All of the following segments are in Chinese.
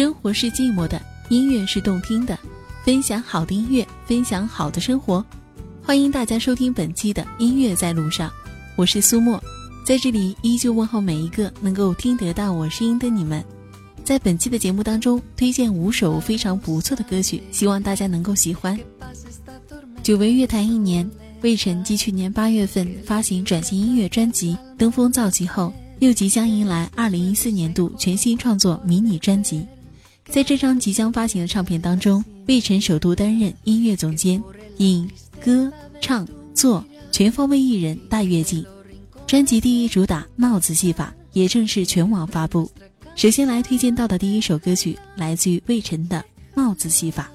生活是寂寞的，音乐是动听的。分享好的音乐，分享好的生活。欢迎大家收听本期的音乐在路上，我是苏沫，在这里依旧问候每一个能够听得到我声音的你们。在本期的节目当中，推荐五首非常不错的歌曲，希望大家能够喜欢。久违乐坛一年，魏晨继去年八月份发行转型音乐专辑《登峰造极》后，又即将迎来二零一四年度全新创作迷你专辑。在这张即将发行的唱片当中，魏晨首度担任音乐总监，以歌唱作全方位艺人大跃进。专辑第一主打《帽子戏法》也正式全网发布。首先来推荐到的第一首歌曲，来自于魏晨的《帽子戏法》。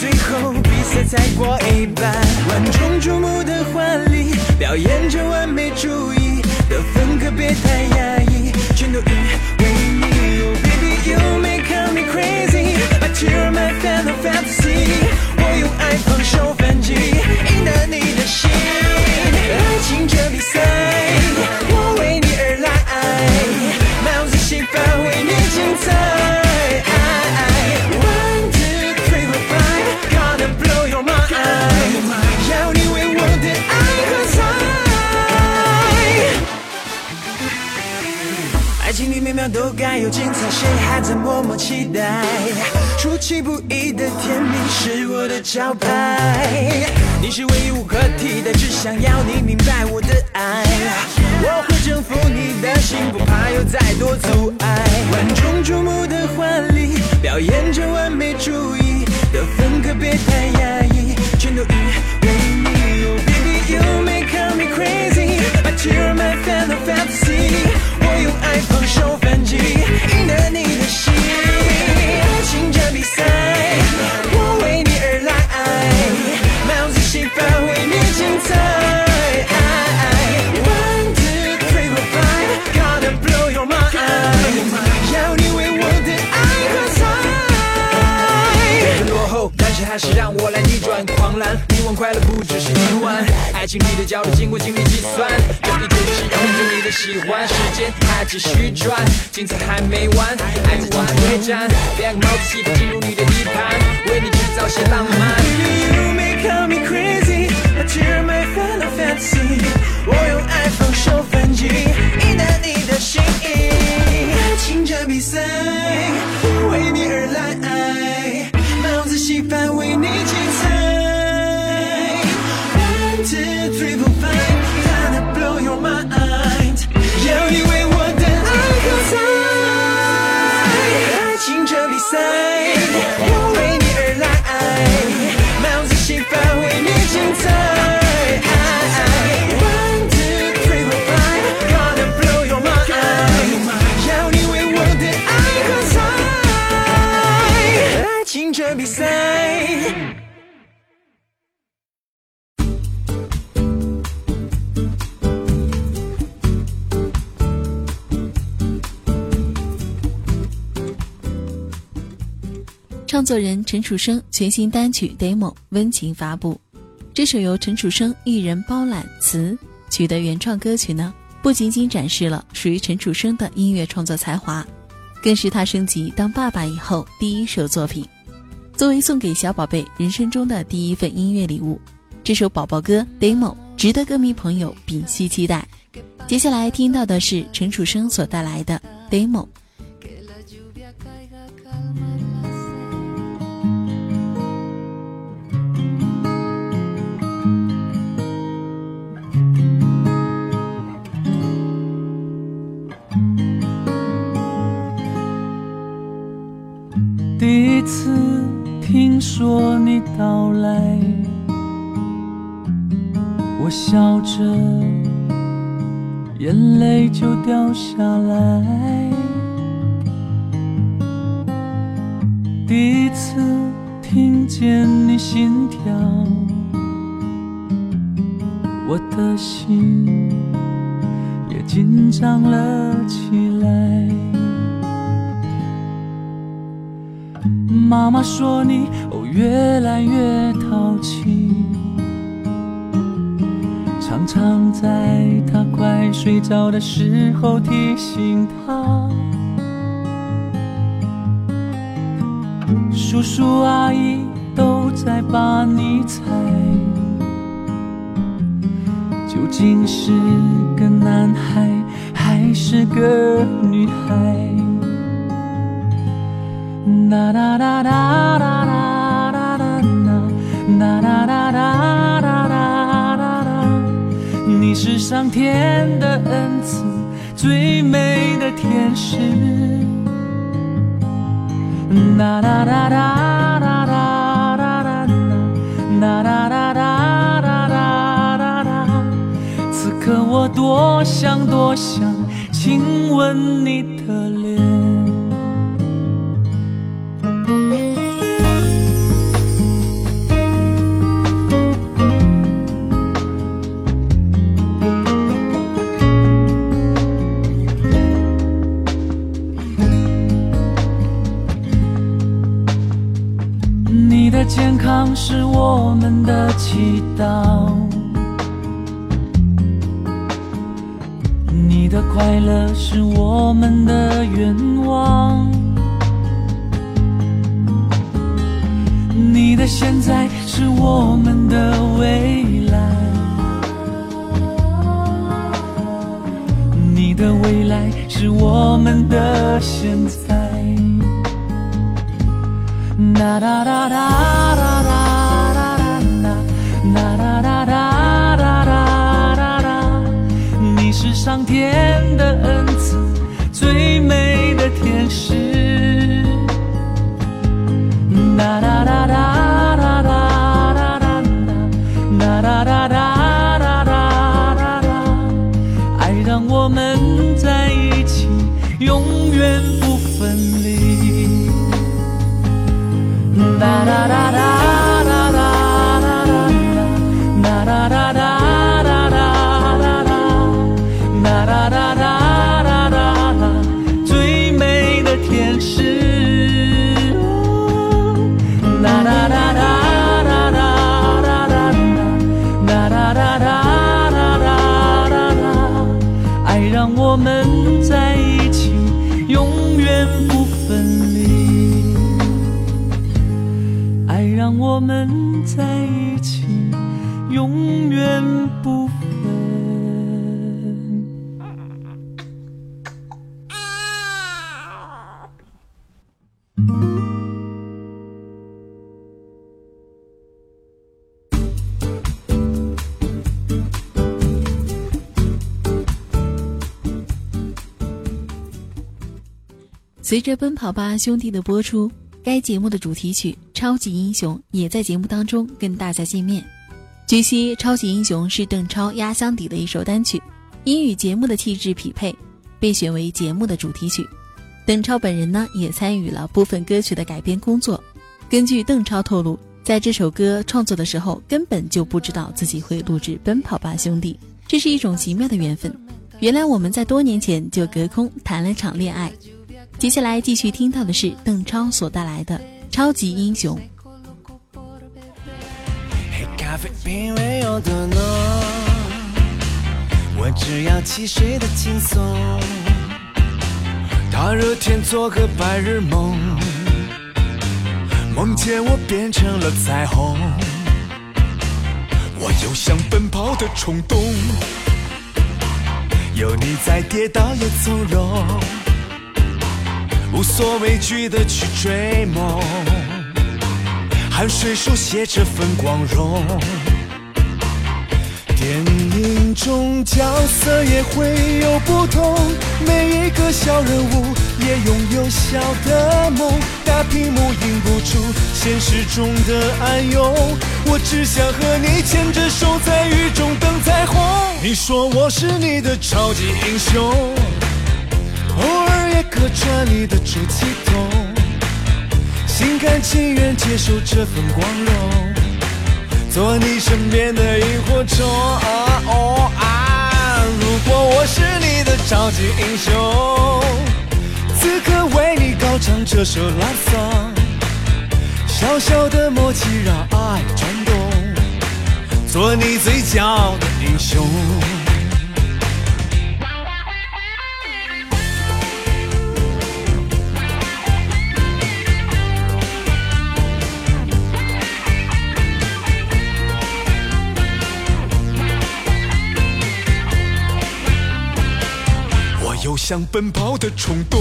最后，比赛才过一半。万众瞩目的华丽表演着完美主义，的风格别太压抑，全都因为你。Oh baby you make me crazy, but you're my final fantasy。我用爱放手反击，赢得你的心。爱情这比赛，每秒都该有精彩，谁还在默默期待？出其不意的甜蜜是我的招牌，你是唯一无可替代，只想要你明白我的爱。我会征服你的心，不怕有再多阻碍。万众瞩目的华丽，表演着完美主义的风格，别太压抑，全都因为你。Oh baby you make me crazy, but you're my final fantasy。用爱放手反击，赢得你的心。爱情这比赛，我为你而来，帽子戏法为你精彩。One two three four five, gonna blow your mind，要你为我的爱喝彩。落后，但是还是让我来逆转狂澜，迷惘快乐不只是一晚。爱情里的角度经过精密计算，的喜欢，时间还继续转，精彩还没完，爱在往对战，两个帽子戏法进入你的地盘，为你制造些浪漫。You may call me crazy, but you're my final fantasy。我用爱放手反击，赢得你的心意。爱情这比赛，作人陈楚生全新单曲《demo》温情发布。这首由陈楚生一人包揽词曲的原创歌曲呢，不仅仅展示了属于陈楚生的音乐创作才华，更是他升级当爸爸以后第一首作品。作为送给小宝贝人生中的第一份音乐礼物，这首宝宝歌《demo》值得歌迷朋友屏息期待。接下来听到的是陈楚生所带来的《demo》。听说你到来，我笑着，眼泪就掉下来。第一次听见你心跳，我的心也紧张了起来。妈妈说你哦越来越淘气，常常在他快睡着的时候提醒他。叔叔阿姨都在把你猜，究竟是个男孩还是个女孩？啦啦啦啦啦啦啦你是上天的恩赐，最美的天使。啦啦啦啦啦啦啦啦啦啦啦啦啦啦啦啦，此刻我多想多想亲吻你们的祈祷，你的快乐是我们的愿望，你的现在是我们的未来，你的未来是我们的现在。哒哒哒哒哒们在一起，永远不分。随着《奔跑吧兄弟》的播出，该节目的主题曲《超级英雄》也在节目当中跟大家见面。据悉，《超级英雄》是邓超压箱底的一首单曲，因与节目的气质匹配，被选为节目的主题曲。邓超本人呢，也参与了部分歌曲的改编工作。根据邓超透露，在这首歌创作的时候，根本就不知道自己会录制《奔跑吧兄弟》，这是一种奇妙的缘分。原来我们在多年前就隔空谈了场恋爱。接下来继续听到的是邓超所带来的《超级英雄》。黑咖啡品味有多浓？我只要汽水的轻松。大热天做个白日梦，梦见我变成了彩虹。我有想奔跑的冲动，有你在，跌倒也从容，无所畏惧的去追梦，汗水书写这份光荣。电影中角色也会有不同，每一个小人物也拥有小的梦。大屏幕映不出现实中的暗涌，我只想和你牵着手在雨中等彩虹。你说我是你的超级英雄，也客串你的出气筒，心甘情愿接受这份光荣。做你身边的萤火虫。哦啊！如果我是你的超级英雄，此刻为你高唱这首 love song。小小的默契让爱转动，做你最骄傲的英雄。有想奔跑的冲动，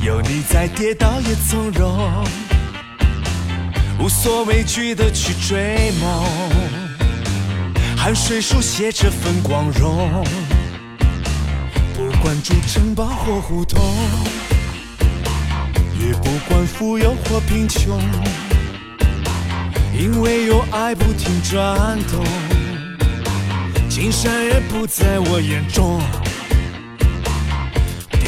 有你在，跌倒也从容，无所畏惧的去追梦，汗水书写这份光荣，不管住城堡或胡同，也不管富有或贫穷，因为有爱不停转动。金山也不在我眼中。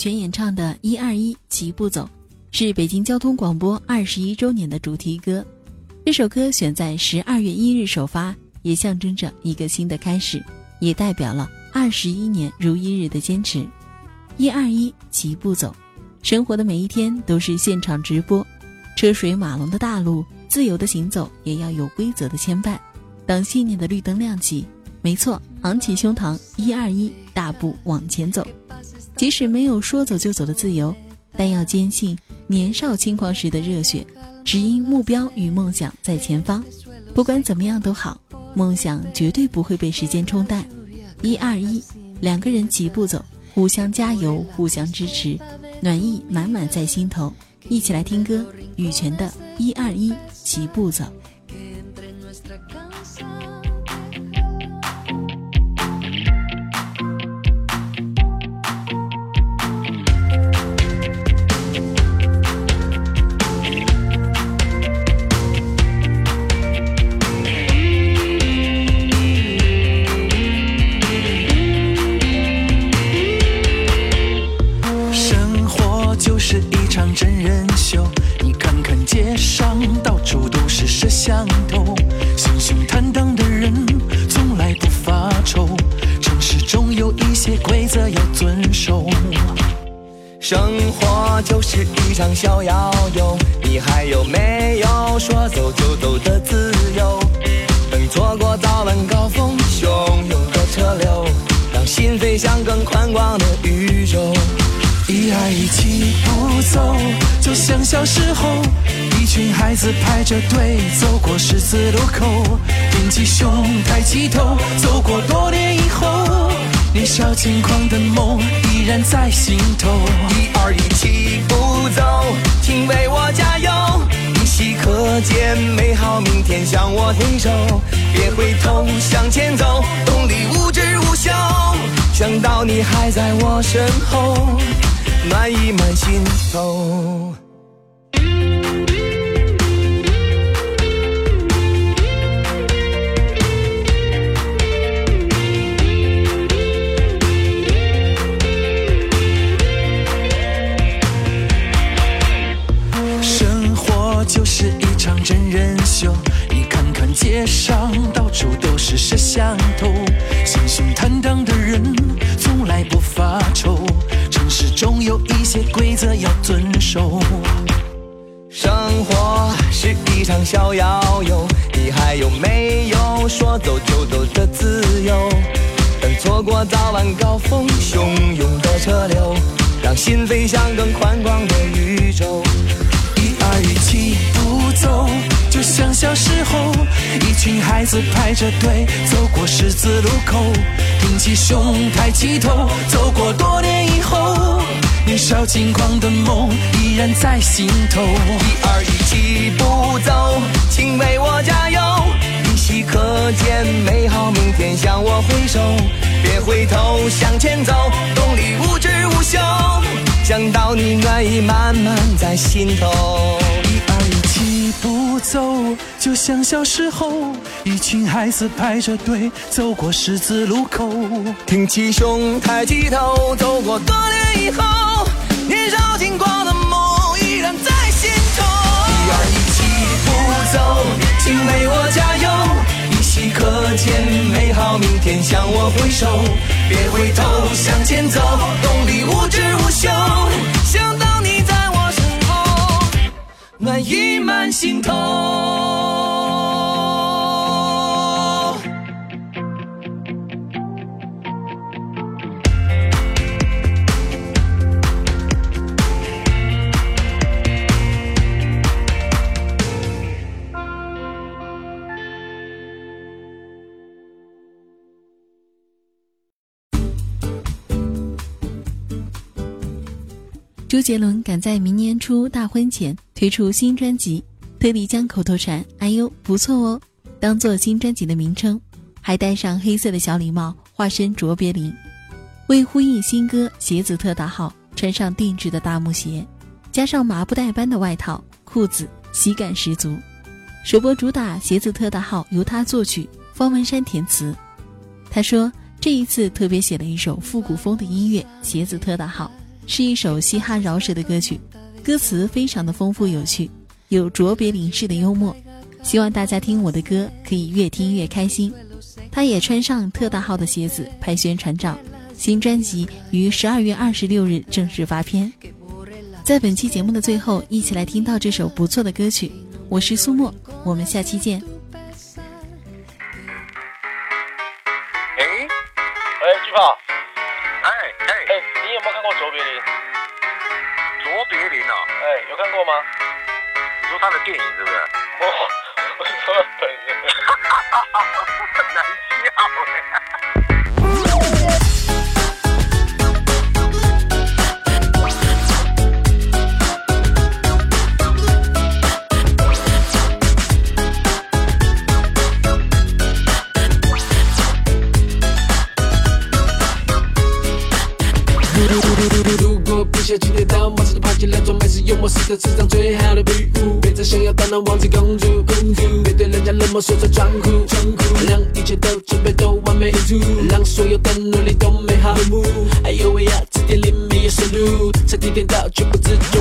泉演唱的《一二一齐步走》是北京交通广播二十一周年的主题歌。这首歌选在十二月一日首发，也象征着一个新的开始，也代表了二十一年如一日的坚持。一二一齐步走，生活的每一天都是现场直播，车水马龙的大路，自由的行走也要有规则的牵绊。当信念的绿灯亮起，没错，昂起胸膛，一二一，大步往前走。即使没有说走就走的自由，但要坚信年少轻狂时的热血，只因目标与梦想在前方。不管怎么样都好，梦想绝对不会被时间冲淡。一二一，两个人齐步走，互相加油，互相支持，暖意满满在心头。一起来听歌，羽泉的《一二一齐步走》。就是一场逍遥游，你还有没有说走就走的自由？等错过早晚高峰汹涌的车流，让心飞向更宽广的宇宙。一二一起步走，就像小时候，一群孩子排着队走过十字路口，挺起胸，抬起头，走过多年以后，年少轻狂的梦依然在心头。一二一起步走，请为我加油，依稀可见美好明天向我挥手，别回头，向前走，动力无止无休，想到你还在我身后。暖意满心头。上到处都是摄像头，心心坦荡的人从来不发愁，城市中有一些规则要遵守。生活是一场逍遥游，你还有没有说走就走的自由？等错过早晚高峰汹涌的车流，让心飞向更宽广的宇宙。一二一起步走，就像小时候，一群孩子排着队走过十字路口，挺起胸，抬起头，走过多年以后，年少轻狂的梦依然在心头。一二一起步走，请为我加油，依稀可见美好明天向我挥手，别回头，向前走，动力无止无休。想到你，暖意慢慢在心头。走，就像小时候，一群孩子排着队走过十字路口，挺起胸，抬起头，走过多年以后，年少轻狂的梦依然在心头。一二一起步走，请为我加油。依稀可见美好明天向我挥手，别回头，向前走，动力无止无休。想满心头。周杰伦赶在明年初大婚前推出新专辑，特地将口头禅“哎呦，不错哦”当做新专辑的名称，还戴上黑色的小礼帽，化身卓别林。为呼应新歌，鞋子特大号，穿上定制的大木鞋，加上麻布袋般的外套、裤子，喜感十足。首播主打《鞋子特大号》由他作曲，方文山填词。他说这一次特别写了一首复古风的音乐，《鞋子特大号》。是一首嘻哈饶舌的歌曲，歌词非常的丰富有趣，有卓别林式的幽默。希望大家听我的歌可以越听越开心。他也穿上特大号的鞋子拍宣传照。新专辑于十二月二十六日正式发片。在本期节目的最后，一起来听到这首不错的歌曲。我是苏沫，我们下期见。哎，哎，巨炮，有没有看过卓别林？卓别林哦，哎，有看过吗？你说他的电影是不是？我我说本人。很难笑哎。这世上最好的礼物。别再想要当那王子公主，公主别对人家冷漠说着装酷，装酷让一切都准备都完美无缺，让所有的努力都美好落幕。哎呦喂呀，字典里没有收录，彻底颠倒却不自觉